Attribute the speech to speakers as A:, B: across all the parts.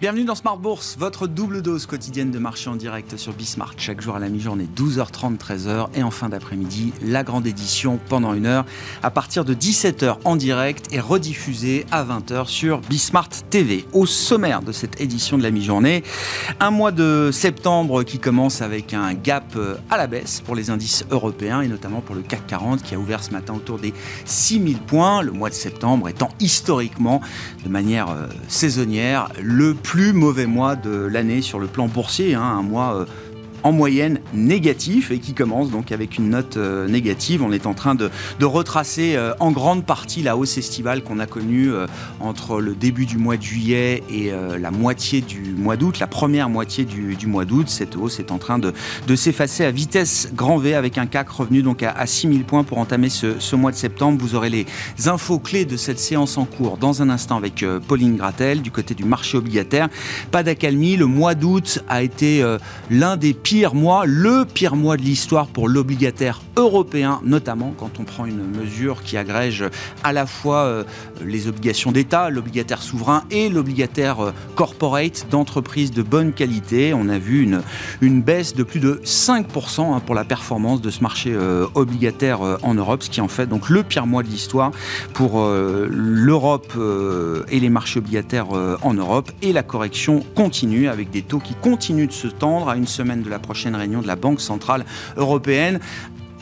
A: Bienvenue dans Smart Bourse, votre double dose quotidienne de marché en direct sur Bismart. Chaque jour à la mi-journée, 12h30, 13h. Et en fin d'après-midi, la grande édition pendant une heure à partir de 17h en direct et rediffusée à 20h sur Bismart TV. Au sommaire de cette édition de la mi-journée, un mois de septembre qui commence avec un gap euh, à la baisse pour les indices européens et notamment pour le CAC 40 qui a ouvert ce matin autour des 6000 points. Le mois de septembre étant historiquement, de manière euh, saisonnière, le plus mauvais mois de l'année sur le plan boursier, hein, un mois euh, en moyenne négatif et qui commence donc avec une note euh, négative. On est en train de, retracer euh, en grande partie la hausse estivale qu'on a connue euh, entre le début du mois de juillet et la moitié du mois d'août, la première moitié du, mois d'août. Cette hausse est en train de, s'effacer à vitesse grand V avec un CAC revenu donc à, 6000 points pour entamer ce, mois de septembre. Vous aurez les infos clés de cette séance en cours dans un instant avec Pauline Gratel du côté du marché obligataire. Pas d'accalmie, le mois d'août a été l'un des mois, le pire mois de l'histoire pour l'obligataire européen, notamment quand on prend une mesure qui agrège à la fois euh, les obligations d'État, l'obligataire souverain et l'obligataire euh, corporate d'entreprises de bonne qualité. On a vu une, une baisse de plus de 5% hein, pour la performance de ce marché euh, obligataire en Europe, ce qui en fait donc le pire mois de l'histoire pour l'Europe et les marchés obligataires en Europe. Et la correction continue avec des taux qui continuent de se tendre à une semaine de la prochaine réunion de la Banque Centrale Européenne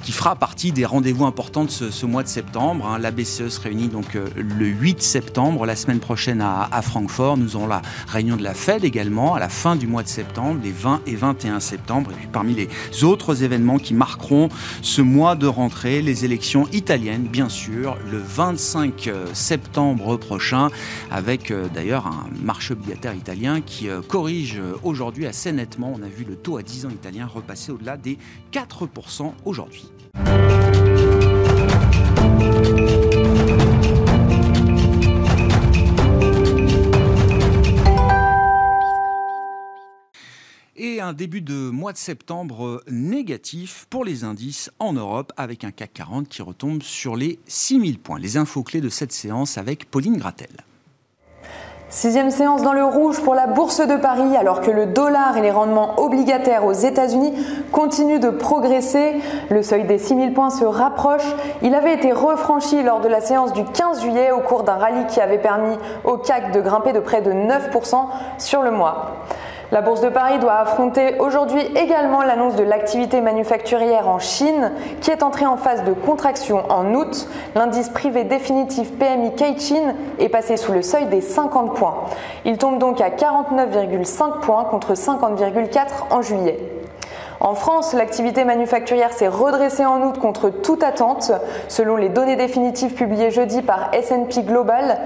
A: qui fera partie des rendez-vous importants de ce, mois de septembre. Hein. La BCE se réunit donc euh, le 8 septembre, la semaine prochaine à, Francfort. Nous aurons la réunion de la Fed également à la fin du mois de septembre, les 20 et 21 septembre. Et puis parmi les autres événements qui marqueront ce mois de rentrée, les élections italiennes, bien sûr, le 25 euh, septembre prochain, avec euh, d'ailleurs un marché obligataire italien qui corrige aujourd'hui assez nettement. On a vu le taux à 10 ans italien repasser au-delà des 4% aujourd'hui. Et un début de mois de septembre négatif pour les indices en Europe avec un CAC 40 qui retombe sur les 6000 points. Les infos clés de cette séance avec Pauline Gratel.
B: Sixième séance dans le rouge pour la Bourse de Paris, alors que le dollar et les rendements obligataires aux États-Unis continuent de progresser. Le seuil des 6000 points se rapproche. Il avait été refranchi lors de la séance du 15 juillet au cours d'un rallye qui avait permis au CAC de grimper de près de 9% sur le mois. La Bourse de Paris doit affronter aujourd'hui également l'annonce de l'activité manufacturière en Chine qui est entrée en phase de contraction en août. L'indice privé définitif PMI Caixin est passé sous le seuil des 50 points. Il tombe donc à 49,5 points contre 50,4 en juillet. En France, l'activité manufacturière s'est redressée en août contre toute attente. Selon les données définitives publiées jeudi par S&P Global,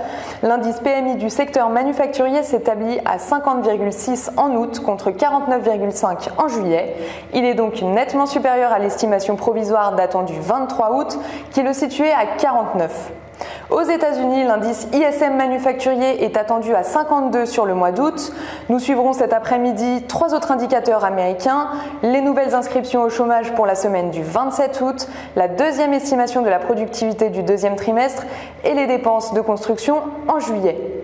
B: l'indice PMI du secteur manufacturier s'établit à 50,6 en août contre 49,5 en juillet. Il est donc nettement supérieur à l'estimation provisoire datant du 23 août qui le situait à 49. Aux États-Unis, l'indice ISM manufacturier est attendu à 52 sur le mois d'août. Nous suivrons cet après-midi trois autres indicateurs américains, les nouvelles inscriptions au chômage pour la semaine du 27 août, la deuxième estimation de la productivité du deuxième trimestre et les dépenses de construction en juillet.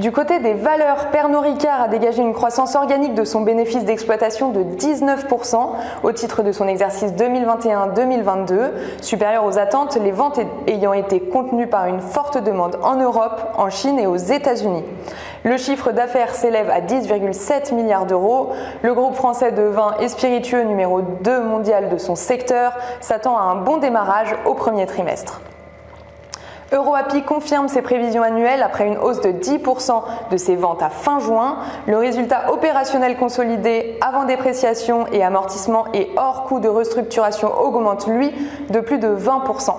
B: Du côté des valeurs, Pernod Ricard a dégagé une croissance organique de son bénéfice d'exploitation de 19% au titre de son exercice 2021-2022, supérieur aux attentes, les ventes ayant été contenues par une forte demande en Europe, en Chine et aux États-Unis. Le chiffre d'affaires s'élève à 10,7 milliards d'euros. Le groupe français de vin et spiritueux numéro 2 mondial de son secteur s'attend à un bon démarrage au premier trimestre. EuroAPI confirme ses prévisions annuelles après une hausse de 10% de ses ventes à fin juin. Le résultat opérationnel consolidé avant dépréciation et amortissement et hors coût de restructuration augmente, lui, de plus de 20%.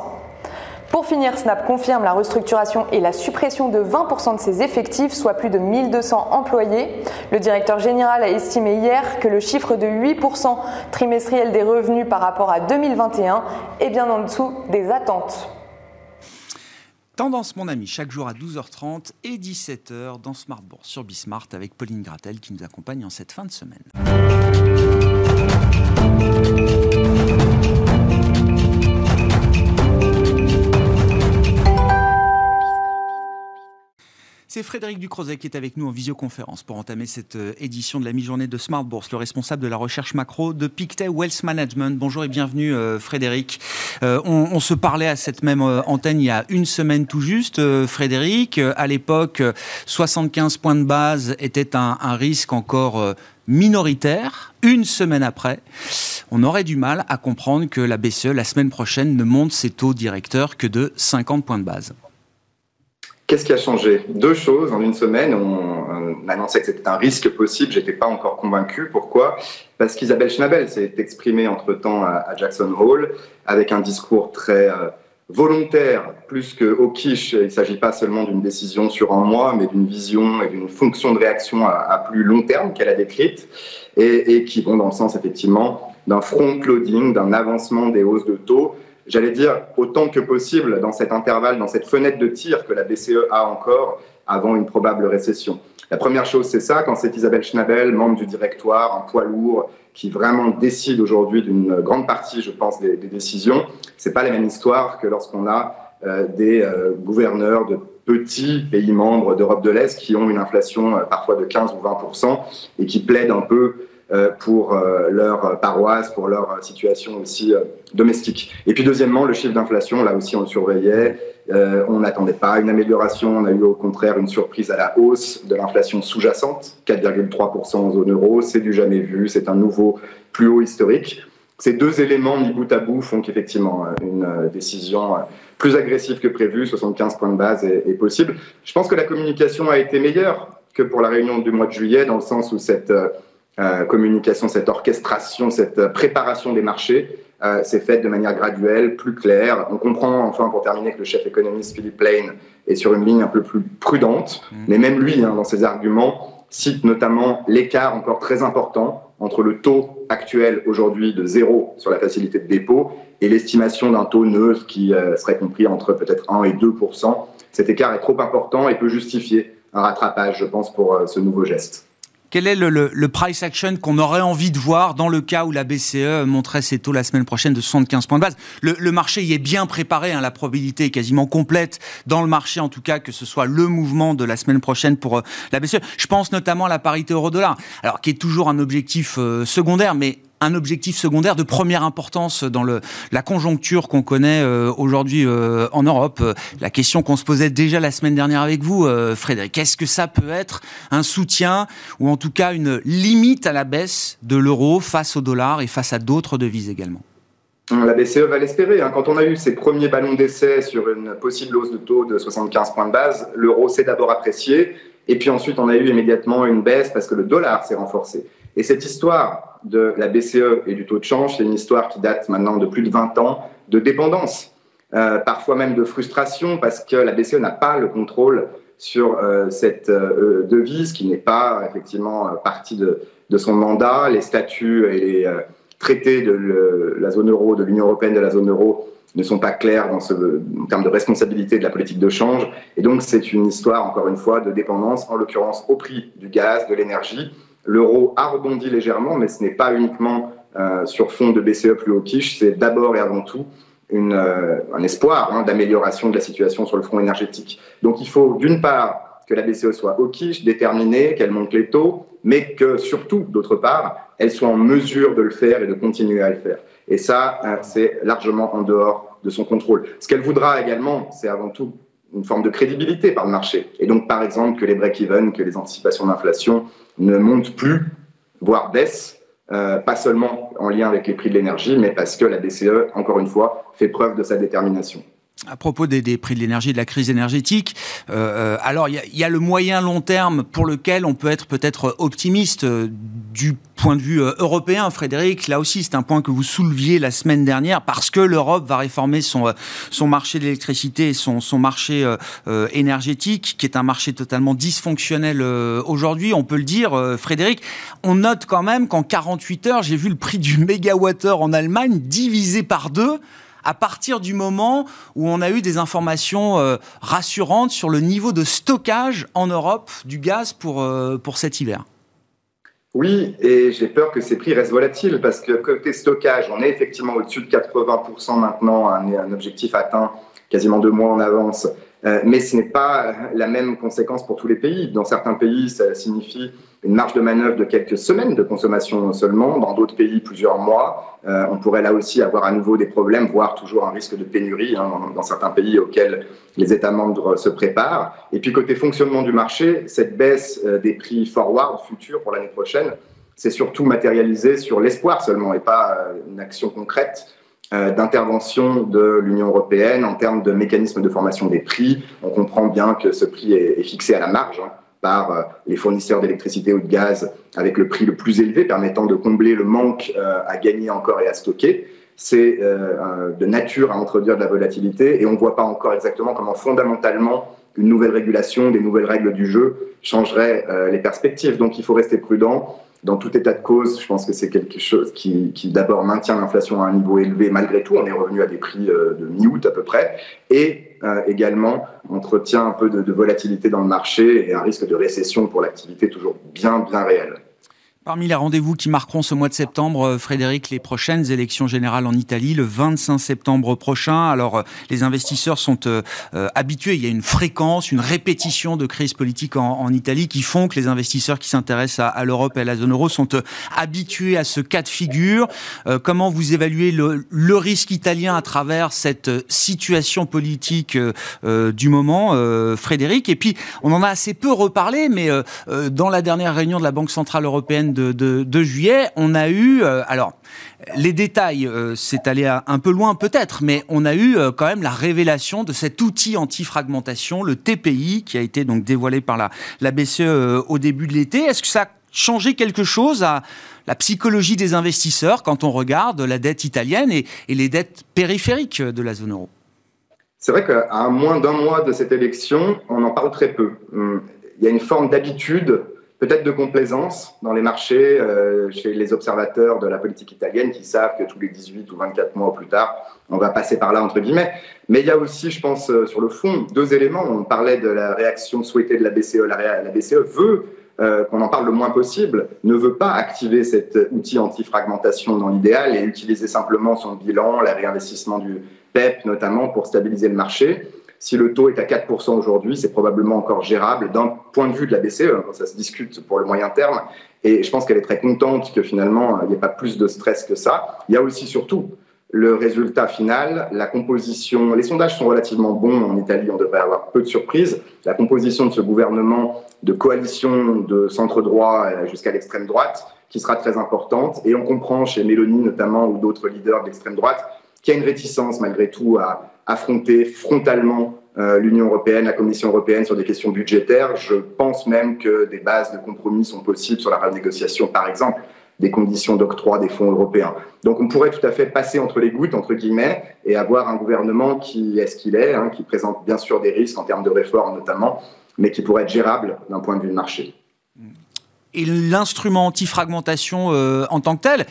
B: Pour finir, Snap confirme la restructuration et la suppression de 20% de ses effectifs, soit plus de 1200 employés. Le directeur général a estimé hier que le chiffre de 8% trimestriel des revenus par rapport à 2021 est bien en dessous des attentes.
A: Tendance, mon ami, chaque jour à 12h30 et 17h dans Smart Bourse sur Bismart avec Pauline Gratel qui nous accompagne en cette fin de semaine. C'est Frédéric Ducrozet qui est avec nous en visioconférence pour entamer cette euh, édition de la mi-journée de Smart Bourse, le responsable de la recherche macro de Pictet Wealth Management. Bonjour et bienvenue euh, Frédéric. Euh, on, se parlait à cette même antenne il y a une semaine tout juste. Frédéric, à l'époque, 75 points de base était un, un risque encore minoritaire. Une semaine après, on aurait du mal à comprendre que la BCE, la semaine prochaine, ne monte ses taux directeurs que de 50 points de base.
C: Qu'est-ce qui a changé? Deux choses en une semaine. On, annonçait que c'était un risque possible. J'étais pas encore convaincu. Pourquoi? Parce qu'Isabelle Schnabel s'est exprimée entre-temps à, Jackson Hole avec un discours très euh, volontaire, plus que au quiche. Il ne s'agit pas seulement d'une décision sur un mois, mais d'une vision et d'une fonction de réaction à, plus long terme qu'elle a décrite et, et qui vont dans le sens effectivement d'un front-loading, d'un avancement des hausses de taux j'allais dire, autant que possible dans cet intervalle, dans cette fenêtre de tir que la BCE a encore avant une probable récession. La première chose, c'est ça, quand c'est Isabelle Schnabel, membre du directoire, un poids lourd, qui vraiment décide aujourd'hui d'une grande partie, je pense, des, décisions, c'est pas la même histoire que lorsqu'on a euh, des euh, gouverneurs de petits pays membres d'Europe de l'Est qui ont une inflation euh, parfois de 15 ou 20% et qui plaident un peu pour euh, leur paroisse, pour leur situation aussi euh, domestique. Et puis deuxièmement, le chiffre d'inflation, là aussi on le surveillait, on n'attendait pas une amélioration, on a eu au contraire une surprise à la hausse de l'inflation sous-jacente, 4,3% en zone euro, c'est du jamais vu, c'est un nouveau plus haut historique. Ces deux éléments mis bout à bout font qu'effectivement une décision plus agressive que prévu, 75 points de base est, possible. Je pense que la communication a été meilleure que pour la réunion du mois de juillet, dans le sens où cette euh, communication, cette orchestration, cette préparation des marchés euh, s'est faite de manière graduelle, plus claire. On comprend enfin, pour terminer, que le chef économiste Philippe Lane est sur une ligne un peu plus prudente, mmh. mais même lui, hein, dans ses arguments, cite notamment l'écart encore très important entre le taux actuel aujourd'hui de zéro sur la facilité de dépôt et l'estimation d'un taux neutre qui euh, serait compris entre peut-être 1 et 2 Cet écart est trop important et peut justifier un rattrapage, je pense, pour ce nouveau geste.
A: Quel est le, price action qu'on aurait envie de voir dans le cas où la BCE montrait ses taux la semaine prochaine de 75 points de base? Le, marché y est bien préparé, hein, la probabilité est quasiment complète dans le marché, en tout cas, que ce soit le mouvement de la semaine prochaine pour euh, la BCE. Je pense notamment à la parité euro-dollar, alors qui est toujours un objectif euh, secondaire, mais un objectif secondaire de première importance dans la conjoncture qu'on connaît euh, aujourd'hui euh, en Europe. La question qu'on se posait déjà la semaine dernière avec vous, euh, Frédéric, est-ce que ça peut être un soutien ou en tout cas une limite à la baisse de l'euro face au dollar et face à d'autres devises également?
C: La BCE va l'espérer. Hein. Quand on a eu ces premiers ballons d'essai sur une possible hausse de taux de 75 points de base, l'euro s'est d'abord apprécié, et puis ensuite on a eu immédiatement une baisse parce que le dollar s'est renforcé. Et cette histoire de la BCE et du taux de change, c'est une histoire qui date maintenant de plus de 20 ans de dépendance, euh, parfois même de frustration, parce que la BCE n'a pas le contrôle sur euh, cette euh, devise qui n'est pas effectivement partie de, son mandat. Les statuts et les traités de la zone euro, de l'Union européenne, de la zone euro ne sont pas clairs en termes de responsabilité de la politique de change. Et donc, c'est une histoire, encore une fois, de dépendance, en l'occurrence au prix du gaz, de l'énergie. L'euro a rebondi légèrement, mais ce n'est pas uniquement euh, sur fond de BCE plus haut quiche, c'est d'abord et avant tout une, euh, un espoir hein, d'amélioration de la situation sur le front énergétique. Donc il faut d'une part que la BCE soit au quiche, déterminée, qu'elle monte les taux, mais que surtout, d'autre part, elle soit en mesure de le faire et de continuer à le faire. Et ça, euh, c'est largement en dehors de son contrôle. Ce qu'elle voudra également, c'est avant tout une forme de crédibilité par le marché. Et donc, par exemple, que les break-even, que les anticipations d'inflation ne montent plus, voire baissent, euh, pas seulement en lien avec les prix de l'énergie, mais parce que la BCE, encore une fois, fait preuve de sa détermination
A: à propos des, des, prix de l'énergie, de la crise énergétique, euh, euh alors il y, y a, le moyen long terme pour lequel on peut être peut-être optimiste euh, du point de vue euh, européen, Frédéric. Là aussi, c'est un point que vous souleviez la semaine dernière parce que l'Europe va réformer son son marché de l'électricité et son son marché euh, énergétique, qui est un marché totalement dysfonctionnel aujourd'hui. On peut le dire, Frédéric. On note quand même qu'en 48 heures, j'ai vu le prix du mégawattheure en Allemagne divisé par deux à partir du moment où on a eu des informations euh, rassurantes sur le niveau de stockage en Europe du gaz pour, euh, pour cet hiver.
C: Oui, et j'ai peur que ces prix restent volatiles parce que côté stockage, on est effectivement au-dessus de 80% maintenant, un, un objectif atteint quasiment deux mois en avance mais ce n'est pas la même conséquence pour tous les pays. Dans certains pays, ça signifie une marge de manœuvre de quelques semaines de consommation seulement. Dans d'autres pays, plusieurs mois. on pourrait là aussi avoir à nouveau des problèmes, voire toujours un risque de pénurie hein, dans, certains pays auxquels les États membres se préparent. Et puis côté fonctionnement du marché, cette baisse des prix forward futurs pour l'année prochaine, c'est surtout matérialisé sur l'espoir seulement et pas une action concrète euh, d'intervention de l'Union européenne en termes de mécanisme de formation des prix. On comprend bien que ce prix est, fixé à la marge hein, par euh, les fournisseurs d'électricité ou de gaz avec le prix le plus élevé permettant de combler le manque euh, à gagner encore et à stocker. C'est de nature à introduire de la volatilité et on ne voit pas encore exactement comment fondamentalement une nouvelle régulation, des nouvelles règles du jeu changeraient les perspectives. Donc il faut rester prudent dans tout état de cause, je pense que c'est quelque chose qui, d'abord maintient l'inflation à un niveau élevé malgré tout. On est revenu à des prix euh, de mi-août à peu près. Et euh, également entretient un peu de, de, volatilité dans le marché et un risque de récession pour l'activité toujours bien, bien réel.
A: Parmi les rendez-vous qui marqueront ce mois de septembre, euh, Frédéric, les prochaines élections générales en Italie, le 25 septembre prochain. Alors, euh, les investisseurs sont euh, habitués, il y a une fréquence, une répétition de crises politiques en, Italie qui font que les investisseurs qui s'intéressent à, l'Europe et à la zone euro sont habitués à ce cas de figure. comment vous évaluez le, le, risque italien à travers cette situation politique du moment, Frédéric? Et puis, on en a assez peu reparlé, mais dans la dernière réunion de la Banque Centrale Européenne, de, juillet, on a eu, euh, alors les détails, euh, c'est allé un peu loin peut-être, mais on a eu euh, quand même la révélation de cet outil anti-fragmentation, le TPI, qui a été donc dévoilé par la, BCE au début de l'été. Est-ce que ça a changé quelque chose à la psychologie des investisseurs quand on regarde la dette italienne et, et les dettes périphériques de la zone euro?
C: C'est vrai qu'à moins d'un mois de cette élection, on en parle très peu. Hum, il y a une forme d'habitude peut-être de complaisance dans les marchés, euh, chez les observateurs de la politique italienne qui savent que tous les 18 ou 24 mois plus tard, on va passer par là, entre guillemets. Mais il y a aussi, je pense, euh, sur le fond, deux éléments. On parlait de la réaction souhaitée de la BCE. La, BCE veut euh, qu'on en parle le moins possible, ne veut pas activer cet outil anti-fragmentation dans l'idéal et utiliser simplement son bilan, le réinvestissement du PEP notamment pour stabiliser le marché. Si le taux est à 4% aujourd'hui, c'est probablement encore gérable d'un point de vue de la BCE, hein, quand ça se discute pour le moyen terme. Et je pense qu'elle est très contente que finalement, il n'y ait pas plus de stress que ça. Il y a aussi surtout le résultat final, la composition. Les sondages sont relativement bons en Italie, on devrait avoir peu de surprises. La composition de ce gouvernement de coalition de centre-droit jusqu'à l'extrême droite, qui sera très importante. Et on comprend chez Mélanie notamment ou d'autres leaders d'extrême droite qu'il y a une réticence malgré tout à affronter frontalement euh, l'Union européenne, la Commission européenne sur des questions budgétaires. Je pense même que des bases de compromis sont possibles sur la renégociation, par exemple, des conditions d'octroi des fonds européens. Donc on pourrait tout à fait passer entre les gouttes, entre guillemets, et avoir un gouvernement qui est ce qu'il est, hein, qui présente bien sûr des risques en termes de réforme notamment, mais qui pourrait être gérable d'un point de vue de marché
A: et l'instrument anti-fragmentation euh, en tant que tel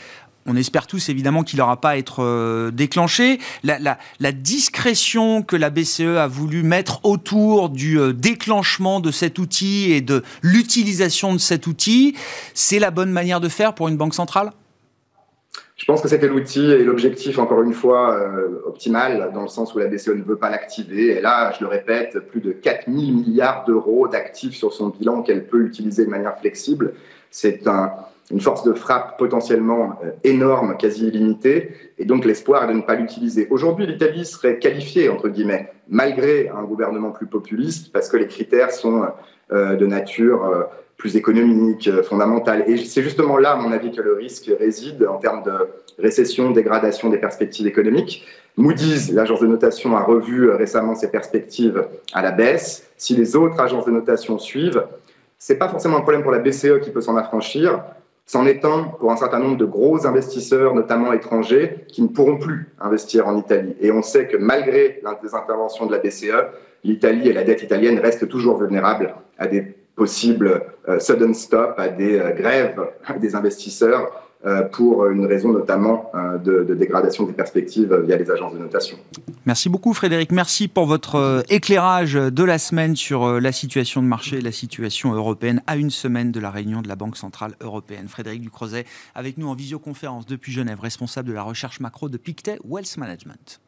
A: on espère tous évidemment qu'il n'aura pas à être euh, déclenché. La, discrétion que la BCE a voulu mettre autour du euh, déclenchement de cet outil et de l'utilisation de cet outil, c'est la bonne manière de faire pour une banque centrale?
C: Je pense que c'était l'outil et l'objectif, encore une fois, euh, optimal, dans le sens où la BCE ne veut pas l'activer. Et là, je le répète, plus de 4 000 milliards d'euros d'actifs sur son bilan qu'elle peut utiliser de manière flexible. C'est un, une force de frappe potentiellement euh, énorme, quasi illimitée, et donc l'espoir de ne pas l'utiliser. Aujourd'hui, l'Italie serait qualifiée, entre guillemets, malgré un gouvernement plus populiste, parce que les critères sont euh, de nature euh, plus économique, fondamentale. Et c'est justement là, à mon avis, que le risque réside en termes de récession, dégradation des perspectives économiques. Moody's, l'agence de notation, a revu récemment ses perspectives à la baisse. Si les autres agences de notation suivent, c'est pas forcément un problème pour la BCE qui peut s'en affranchir c'en est un pour un certain nombre de gros investisseurs, notamment étrangers, qui ne pourront plus investir en Italie. Et on sait que malgré les interventions de la BCE, l'Italie et la dette italienne restent toujours vulnérables à des possibles euh, sudden stop, à des euh, grèves des investisseurs pour une raison notamment euh, de, dégradation des perspectives via les agences de notation.
A: Merci beaucoup Frédéric, merci pour votre euh, éclairage de la semaine sur la situation de marché et la situation européenne à une semaine de la réunion de la Banque Centrale Européenne. Frédéric Ducrozet avec nous en visioconférence depuis Genève, responsable de la recherche macro de Pictet Wealth Management.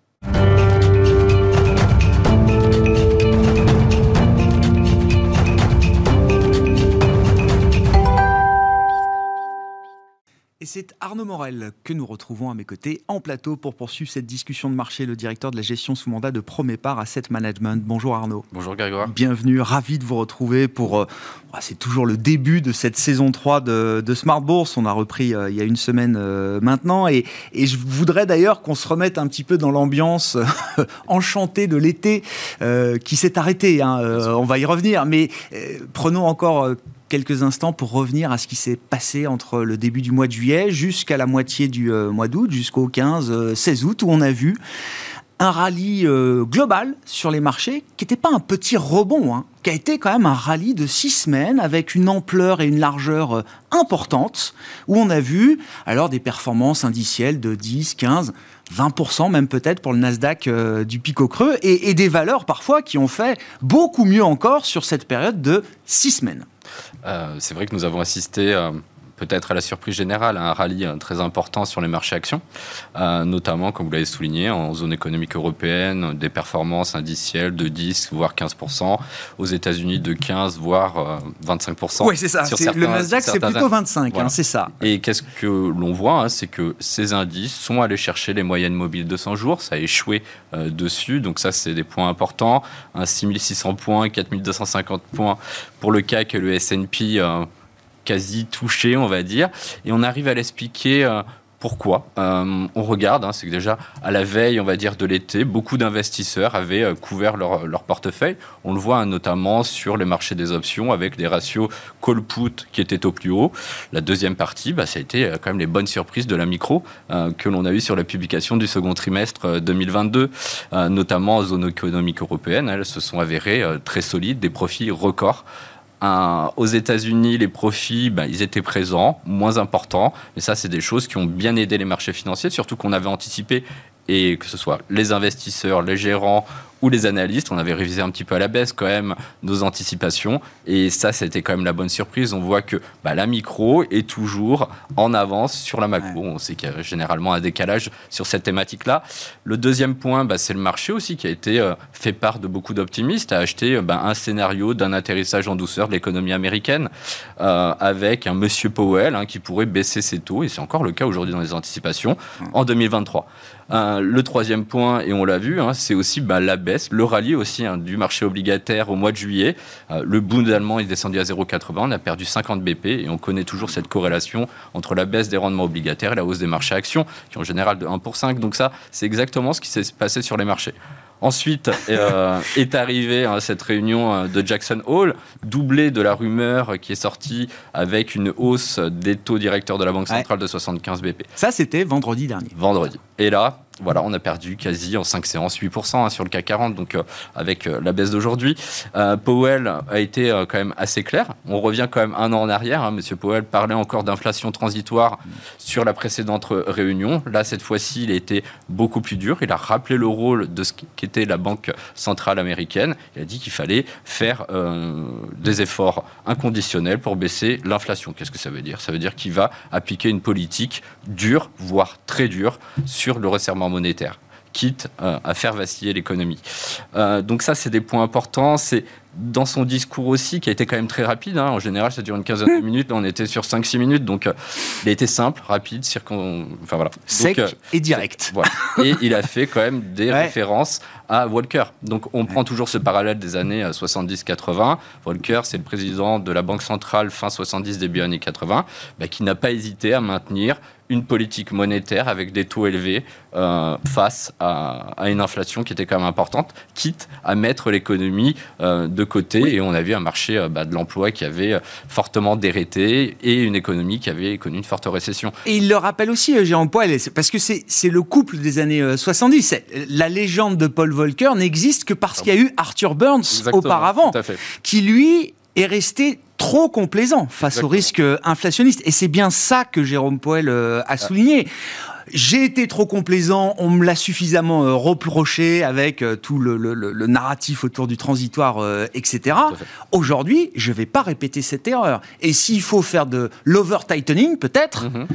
A: C'est Arnaud Morel que nous retrouvons à mes côtés en plateau pour poursuivre cette discussion de marché, le directeur de la gestion sous mandat de Promépar Asset Management. Bonjour Arnaud.
D: Bonjour Grégoire.
A: Bienvenue, ravi de vous retrouver pour... Euh, ah, c'est toujours le début de cette saison 3 de, de Smart Bourse. On a repris euh, il y a une semaine euh, maintenant. Et, et, je voudrais d'ailleurs qu'on se remette un petit peu dans l'ambiance enchantée de l'été qui s'est arrêté. Hein. on va y revenir. Mais prenons encore quelques instants pour revenir à ce qui s'est passé entre le début du mois de juillet jusqu'à la moitié du euh, mois d'août, jusqu'au 15-16 euh, août, où on a vu un rallye euh, global sur les marchés qui n'était pas un petit rebond, hein, qui a été quand même un rallye de six semaines avec une ampleur et une largeur importante, où on a vu alors des performances indicielles de 10, 15, 20% même peut-être pour le Nasdaq du pic au creux, et, des valeurs parfois qui ont fait beaucoup mieux encore sur cette période de six semaines.
D: Euh, c'est vrai que nous avons assisté euh, peut-être à la surprise générale, à un rallye euh, très important sur les marchés actions, notamment, comme vous l'avez souligné, en zone économique européenne, des performances indicielles de 10, voire 15%, aux États-Unis de 15, voire 25%.
A: Oui, c'est ça. le Nasdaq, c'est plutôt 25, hein, c'est ça.
D: Et qu'est-ce que l'on voit hein, C'est que ces indices sont allés chercher les moyennes mobiles de 100 jours, ça a échoué dessus, donc ça, c'est des points importants. 6600 points, 4250 points pour le CAC et le S&P euh, quasi touché, on va dire. Et on arrive à l'expliquer euh, pourquoi euh, On regarde, hein, c'est que déjà à la veille, on va dire, de l'été, beaucoup d'investisseurs avaient couvert leur, portefeuille. On le voit hein, notamment sur les marchés des options avec des ratios call-put qui étaient au plus haut. La deuxième partie, bah, ça a été quand même les bonnes surprises de la micro que l'on a eu sur la publication du second trimestre 2022, notamment en zone économique européenne. Elles se sont avérées très solides, des profits records aux États-Unis, les profits, ben, ils étaient présents, moins importants. Mais ça, c'est des choses qui ont bien aidé les marchés financiers, surtout qu'on avait anticipé et que ce soit les investisseurs, les gérants ou les analystes, on avait révisé un petit peu à la baisse quand même nos anticipations. Et ça, c'était quand même la bonne surprise. On voit que bah, la micro est toujours en avance sur la macro. On sait qu'il y a généralement un décalage sur cette thématique-là. Le deuxième point, bah, c'est le marché aussi qui a été euh, fait part de beaucoup d'optimistes, a acheté euh, bah, un scénario d'un atterrissage en douceur de l'économie américaine euh, avec un monsieur Powell hein, qui pourrait baisser ses taux. Et c'est encore le cas aujourd'hui dans les anticipations en 2023. le troisième point, et on l'a vu, hein, c'est aussi la baisse le rallye aussi hein, du marché obligataire au mois de juillet. Euh, le Bund allemand est descendu à 0,80, on a perdu 50 BP et on connaît toujours cette corrélation entre la baisse des rendements obligataires et la hausse des marchés actions, qui en général de 1 pour 5. Donc ça, c'est exactement ce qui s'est passé sur les marchés. Ensuite euh, est arrivée hein, cette réunion euh, de Jackson Hole, doublée de la rumeur qui est sortie avec une hausse des taux directeurs de la Banque centrale de 75 BP.
A: Ça, c'était vendredi dernier.
D: Vendredi. Et là, voilà, on a perdu quasi en 5 séances 8% hein, sur le CAC 40, donc euh, avec euh, la baisse d'aujourd'hui. Euh, Powell a été quand même assez clair. On revient quand même un an en arrière. Hein. Monsieur Powell parlait encore d'inflation transitoire sur la précédente réunion. Là, cette fois-ci, il a été beaucoup plus dur. Il a rappelé le rôle de ce qu'était la Banque centrale américaine. Il a dit qu'il fallait faire des efforts inconditionnels pour baisser l'inflation. Qu'est-ce que ça veut dire? Ça veut dire qu'il va appliquer une politique dure, voire très dure, sur le resserrement monétaire quitte euh, à faire vaciller l'économie. Euh, donc ça, c'est des points importants. Dans son discours aussi, qui a été quand même très rapide. Hein. En général, ça dure une quinzaine de hmm. minutes. Là, on était sur 5-6 minutes. Donc, euh, il a été simple, rapide, circon...
A: enfin, voilà. Sec et direct.
D: Voilà. Et il a fait quand même des références à Walker. Donc, on prend toujours ce parallèle des années 70-80. Walker, c'est le président de la Banque centrale fin 70, début années 80, bah, qui n'a pas hésité à maintenir une politique monétaire avec des taux élevés euh, face à, une inflation qui était quand même importante, quitte à mettre l'économie euh, de côté. Et on a vu un marché euh, bah, de l'emploi qui avait fortement dérété et une économie qui avait connu une forte récession.
A: Et il le rappelle aussi, Jérôme Poil, parce que c'est le couple des années 70. La légende de Paul Volcker n'existe que parce qu'il y a eu Arthur Burns auparavant, qui lui est resté trop complaisant face au risque inflationniste. Et c'est bien ça que Jérôme Poel euh, a ah. J'ai été trop complaisant, on me l'a suffisamment euh, reproché avec euh, tout le, narratif autour du transitoire, etc. Aujourd'hui, je ne vais pas répéter cette erreur. Et s'il faut faire de l'over-tightening, peut-être, mhm.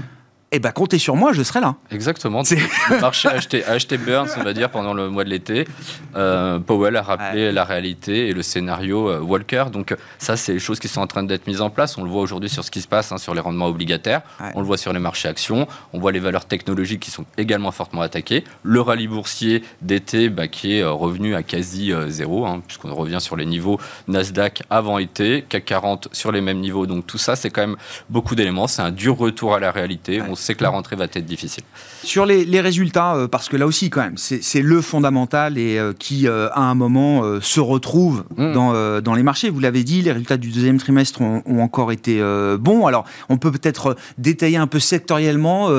A: Eh ben comptez sur moi, je serai là.
D: Exactement. Le marché a acheté, Burns, on va dire, pendant le mois de l'été. Euh, Powell a rappelé la réalité et le scénario euh, Walker. Donc ça, c'est les choses qui sont en train d'être mises en place. On le voit aujourd'hui sur ce qui se passe hein, sur les rendements obligataires. On le voit sur les marchés actions. On voit les valeurs technologiques qui sont également fortement attaquées. Le rallye boursier d'été bah, qui est euh, revenu à quasi zéro, hein, puisqu'on revient sur les niveaux Nasdaq avant été, CAC 40 sur les mêmes niveaux. Donc tout ça, c'est quand même beaucoup d'éléments. C'est un dur retour à la réalité sait que la rentrée va être difficile.
A: Sur les, résultats, euh, parce que là aussi, quand même, c'est le fondamental et euh, qui, euh, à un moment, se retrouve mm. dans, dans, les marchés. Vous l'avez dit, les résultats du deuxième trimestre ont, encore été bons. Alors, on peut peut-être détailler un peu sectoriellement,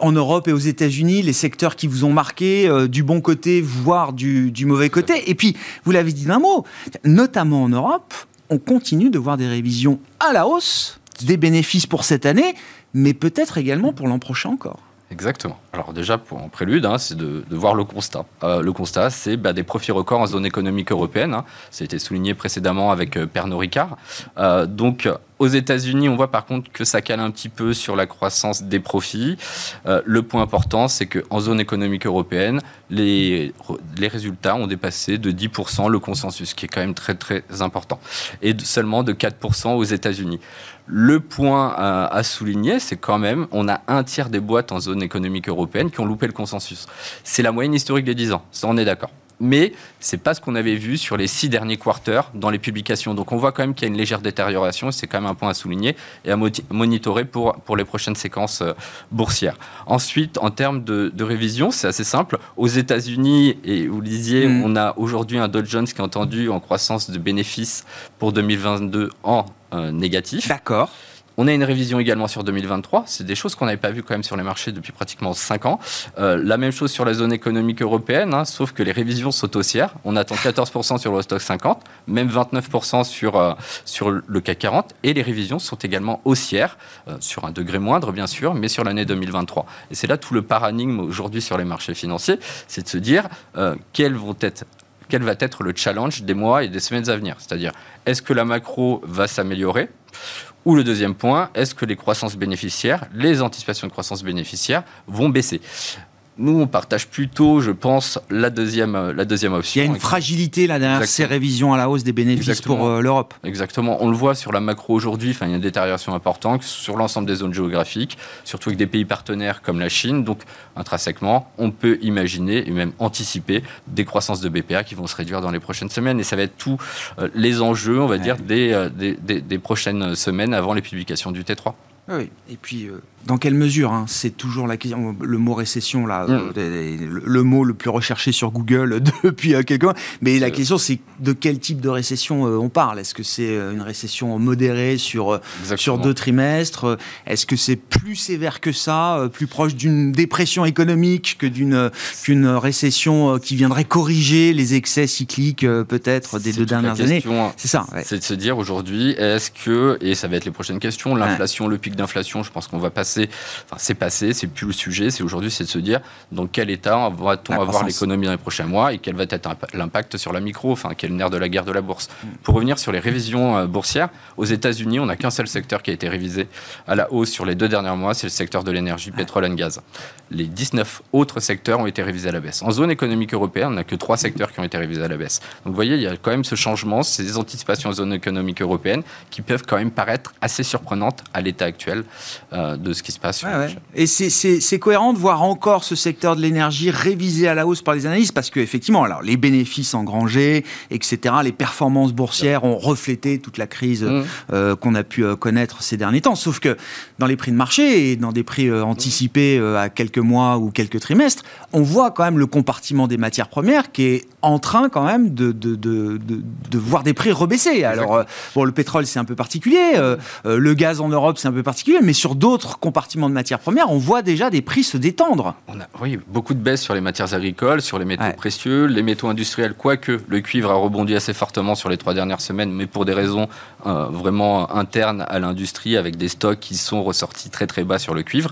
A: en Europe et aux États-Unis, les secteurs qui vous ont marqué du bon côté, voire du, du mauvais côté. Et puis, vous l'avez dit d'un mot, notamment en Europe, on continue de voir des révisions à la hausse des bénéfices pour cette année, mais peut-être également pour l'an prochain encore.
D: Exactement. Alors déjà, pour en prélude, hein, c'est de, voir le constat. Euh, le constat, c'est bah, des profits records en zone économique européenne. Hein. Ça a été souligné précédemment avec euh, Pernod Ricard. Euh, donc, aux États-Unis, on voit par contre que ça cale un petit peu sur la croissance des profits. le point important, c'est qu'en zone économique européenne, les, résultats ont dépassé de 10% le consensus, qui est quand même très très important, et seulement de 4% aux États-Unis. Le point à, souligner, c'est quand même, on a un tiers des boîtes en zone économique européenne qui ont loupé le consensus. C'est la moyenne historique des 10 ans, ça on est d'accord mais c'est pas ce qu'on avait vu sur les six derniers quarters dans les publications. Donc on voit quand même qu'il y a une légère détérioration, c'est quand même un point à souligner et à monitorer pour, pour les prochaines séquences euh, boursières. Ensuite, en termes de, révision, c'est assez simple. Aux États-Unis, et vous le disiez, mm. on a aujourd'hui un Dow Jones qui est entendu en croissance de bénéfices pour 2022 en euh, négatif.
A: D'accord.
D: On a une révision également sur 2023. C'est des choses qu'on n'avait pas vues quand même sur les marchés depuis pratiquement 5 ans. Euh, la même chose sur la zone économique européenne, hein, sauf que les révisions sont haussières. On attend 14% sur le stock 50, même 29% sur, euh, sur le CAC 40. Et les révisions sont également haussières, sur un degré moindre bien sûr, mais sur l'année 2023. Et c'est là tout le paradigme aujourd'hui sur les marchés financiers, c'est de se dire quel va être le challenge des mois et des semaines à venir. C'est-à-dire, est-ce que la macro va s'améliorer? Ou le deuxième point, est-ce que les croissances bénéficiaires, les anticipations de croissance bénéficiaire vont baisser? Nous, on partage plutôt, je pense, la deuxième, euh, la deuxième option.
A: Il y a une fragilité là derrière ces révisions à la hausse des bénéfices pour euh, l'Europe.
D: Exactement. On le voit sur la macro aujourd'hui. Il y a une détérioration importante sur l'ensemble des zones géographiques, surtout avec des pays partenaires comme la Chine. Donc, intrinsèquement, on peut imaginer et même anticiper des croissances de BPA qui vont se réduire dans les prochaines semaines. Et ça va être tous euh, les enjeux, on va dire, des, des, des prochaines semaines avant les publications du T3.
A: Oui, et puis dans quelle mesure hein, C'est toujours la question. Le mot récession, là, mm. euh, le, mot le plus recherché sur Google depuis euh, quelques mois. Mais la question, c'est de quel type de récession euh, on parle? Est-ce que c'est une récession modérée sur, sur deux trimestres? Est-ce que c'est plus sévère que ça, plus proche d'une dépression économique que d'une qu'une récession qui viendrait corriger les excès cycliques, peut-être, des deux dernières années?
D: C'est ça. C'est de se dire aujourd'hui, est-ce que, et ça va être les prochaines questions, l'inflation, le pic d'inflation, je pense qu'on va passer enfin c'est passé, c'est plus le sujet, c'est aujourd'hui, c'est de se dire dans quel état va-t-on avoir l'économie dans les prochains mois et quel va être l'impact sur la micro, enfin quel nerf de la guerre de la bourse. Mm. Pour revenir sur les révisions euh, boursières, aux États-Unis, on n'a qu'un seul secteur qui a été révisé à la hausse sur les deux derniers mois, c'est le secteur de l'énergie, pétrole et gaz. Les 19 autres secteurs ont été révisés à la baisse. En zone économique européenne, on n'a que trois secteurs qui ont été révisés à la baisse. Donc vous voyez, il y a quand même ce changement, ces anticipations en zone économique européenne qui peuvent quand même paraître assez surprenantes à l'état actuel euh, de ce qui se passe.
A: Et c'est cohérent de voir encore ce secteur de l'énergie révisé à la hausse par les analystes parce qu'effectivement, alors les bénéfices engrangés, etc., les performances boursières ont reflété toute la crise mmh. euh, qu'on a pu euh, connaître ces derniers temps. Sauf que dans les prix de marché et dans des prix euh, anticipés à quelques mois ou quelques trimestres, on voit quand même le compartiment des matières premières qui est en train quand même de, de, de, de, voir des prix rebaisser. Alors, bon, le pétrole, c'est un peu particulier, le gaz en Europe, c'est un peu particulier, mais sur d'autres compartiments de matières premières, on voit déjà des prix se détendre.
D: On a, oui, beaucoup de baisse sur les matières agricoles, sur les métaux précieux, les métaux industriels, quoique le cuivre a rebondi assez fortement sur les trois dernières semaines, mais pour des raisons euh, vraiment internes à l'industrie, avec des stocks qui sont ressortis très très bas sur le cuivre.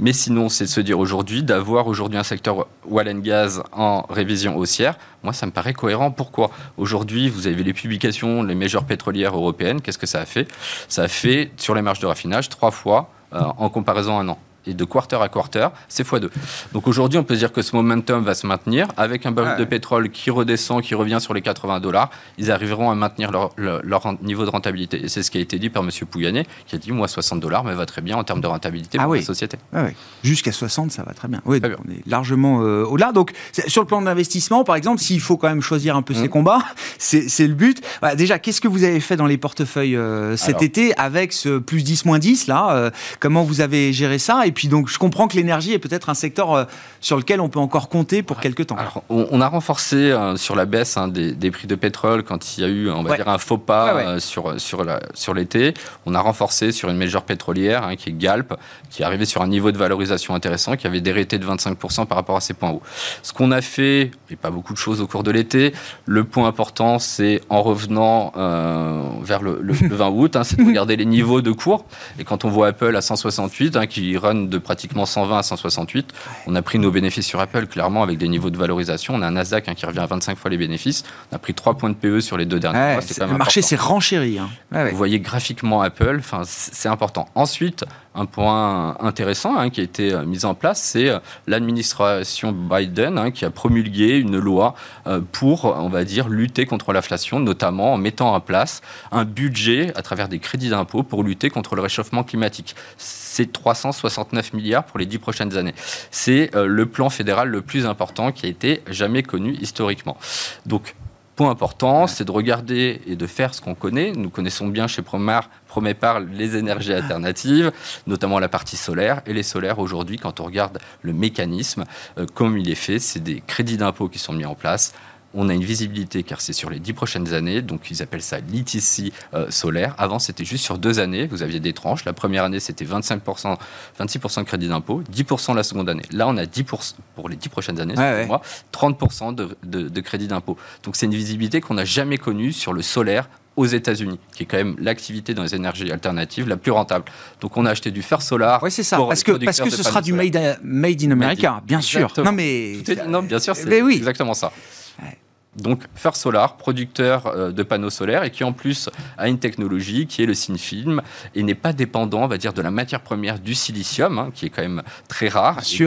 D: Mais sinon, c'est de se dire aujourd'hui, d'avoir aujourd'hui un secteur oil and gas en révision haussière, moi, ça me paraît cohérent. Pourquoi? Aujourd'hui, vous avez les publications, les majeures pétrolières européennes. Qu'est-ce que ça a fait? Ça a fait, sur les marges de raffinage, trois fois en comparaison à un an. Et de quarter à quarter, c'est x2. Donc aujourd'hui, on peut dire que ce momentum va se maintenir avec un baril de pétrole qui redescend, qui revient sur les 80 dollars. Ils arriveront à maintenir leur, leur, niveau de rentabilité. Et c'est ce qui a été dit par M. Pouyanné, qui a dit moi 60 dollars me va très bien en termes de rentabilité ah pour la société.
A: Ah Jusqu'à 60, ça va très bien. Oui, on est largement euh, au-delà. Donc sur le plan d'investissement, par exemple, s'il faut quand même choisir un peu ses mmh. combats, c'est le but. déjà, qu'est-ce que vous avez fait dans les portefeuilles euh, cet été avec ce plus 10, moins 10 là euh, Comment vous avez géré ça Et puis donc, je comprends que l'énergie est peut-être un secteur sur lequel on peut encore compter pour quelques temps.
D: Alors, on, a renforcé sur la baisse hein, des, prix de pétrole quand il y a eu, on va dire, un faux pas sur, sur, sur l'été. On a renforcé sur une majeure pétrolière hein, qui est Galp, qui est arrivée sur un niveau de valorisation intéressant, qui avait dérété de 25% par rapport à ses points hauts. Ce qu'on a fait, et pas beaucoup de choses au cours de l'été, le point important, c'est en revenant euh, vers le, 20 août, hein, c'est de regarder les niveaux de cours. Et quand on voit Apple à 168, hein, qui run de pratiquement 120 à 168, on a pris nos bénéfices sur Apple, clairement, avec des niveaux de valorisation. On a un Nasdaq hein, qui revient à 25 fois les bénéfices. On a pris 3 points de PE sur les deux derniers
A: mois. le marché s'est renchéri.
D: Vous voyez graphiquement Apple, c'est important. Ensuite, un point intéressant hein, qui a été euh, mis en place, c'est euh, l'administration Biden hein, qui a promulgué une loi euh, pour, on va dire, lutter contre l'inflation, notamment en mettant en place un budget à travers des crédits d'impôt pour lutter contre le réchauffement climatique. C'est 369 milliards pour les dix prochaines années. C'est le plan fédéral le plus important qui a été jamais connu historiquement. Donc, point important, c'est de regarder et de faire ce qu'on connaît. Nous connaissons bien chez Promar, Promépar les énergies alternatives, notamment la partie solaire. Et les solaires, aujourd'hui, quand on regarde le mécanisme, euh, comme il est fait, c'est des crédits d'impôt qui sont mis en place on a une visibilité car c'est sur les dix prochaines années, donc ils appellent ça l'ITC euh, solaire. Avant, c'était juste sur deux années, vous aviez des tranches. La première année, c'était 25%, 26% de crédit d'impôt, 10% la seconde année. Là, on a 10% pour les dix prochaines années, 30% de, de crédit d'impôt. Donc c'est une visibilité qu'on n'a jamais connue sur le solaire aux États-Unis, qui est quand même l'activité dans les énergies alternatives la plus rentable. Donc on a acheté du fer solar.
A: Oui, c'est ça. Parce que, parce que ce sera du made, in America, bien sûr.
D: Non, mais. non, bien sûr, c'est oui. exactement ça donc First Solar, producteur euh, de panneaux solaires et qui en plus a une technologie qui est le film et n'est pas dépendant, on va dire, de la matière première du silicium, hein, qui est quand même très rare et qui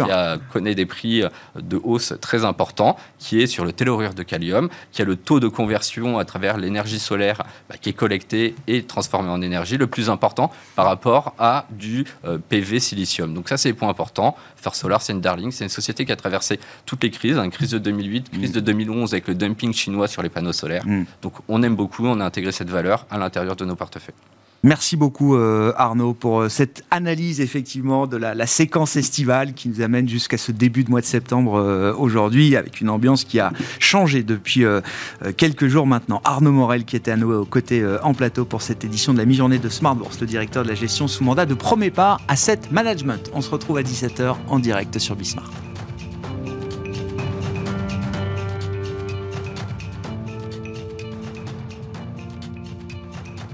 D: connaît des prix euh, de hausse très importants, qui est sur le tellurure de kalium, qui a le taux de conversion à travers l'énergie solaire bah, qui est collectée et transformée en énergie le plus important par rapport à du euh, PV silicium. Donc ça, c'est les points importants. First Solar, c'est une darling, c'est une société qui a traversé toutes les crises, une hein, crise de 2008, crise de 2011 avec le dumping chinois sur les panneaux solaires. Mm. Donc on aime beaucoup, on a intégré cette valeur à l'intérieur de nos portefeuilles.
A: Merci beaucoup euh, Arnaud pour euh, cette analyse effectivement de la, séquence estivale qui nous amène jusqu'à ce début de mois de septembre euh, aujourd'hui avec une ambiance qui a changé depuis quelques jours maintenant. Arnaud Morel qui était à nos côtés en plateau pour cette édition de la mi-journée de Smart Bourse, le directeur de la gestion sous mandat de Promépar Asset Management. On se retrouve à 17h en direct sur Bismarck.